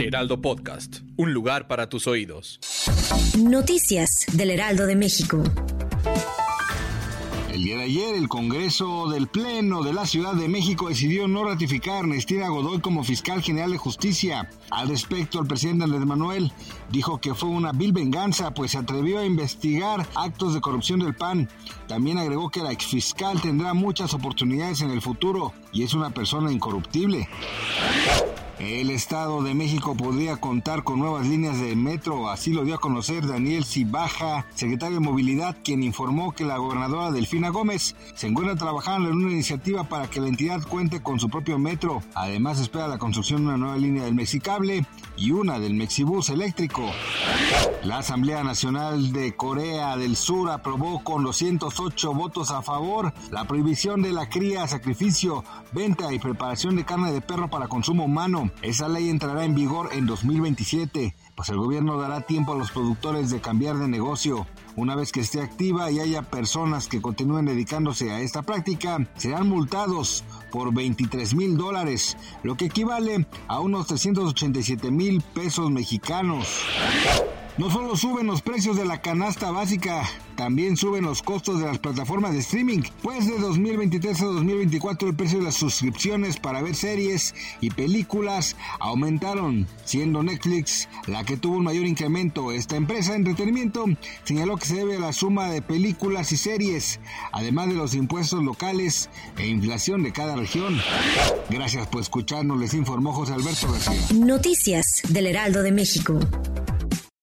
Heraldo Podcast, un lugar para tus oídos. Noticias del Heraldo de México. El día de ayer, el Congreso del Pleno de la Ciudad de México decidió no ratificar a Ernestina Godoy como fiscal general de justicia. Al respecto, el presidente Andrés Manuel dijo que fue una vil venganza, pues se atrevió a investigar actos de corrupción del PAN. También agregó que la exfiscal tendrá muchas oportunidades en el futuro y es una persona incorruptible. El Estado de México podría contar con nuevas líneas de metro, así lo dio a conocer Daniel Cibaja, secretario de Movilidad, quien informó que la gobernadora Delfina Gómez se encuentra trabajando en una iniciativa para que la entidad cuente con su propio metro. Además espera la construcción de una nueva línea del Mexicable y una del Mexibus eléctrico. La Asamblea Nacional de Corea del Sur aprobó con 208 votos a favor la prohibición de la cría, sacrificio, venta y preparación de carne de perro para consumo humano. Esa ley entrará en vigor en 2027, pues el gobierno dará tiempo a los productores de cambiar de negocio. Una vez que esté activa y haya personas que continúen dedicándose a esta práctica, serán multados por 23 mil dólares, lo que equivale a unos 387 mil pesos mexicanos. No solo suben los precios de la canasta básica, también suben los costos de las plataformas de streaming, pues de 2023 a 2024 el precio de las suscripciones para ver series y películas aumentaron, siendo Netflix la que tuvo un mayor incremento. Esta empresa de entretenimiento señaló que se debe a la suma de películas y series, además de los impuestos locales e inflación de cada región. Gracias por escucharnos, les informó José Alberto García. Noticias del Heraldo de México.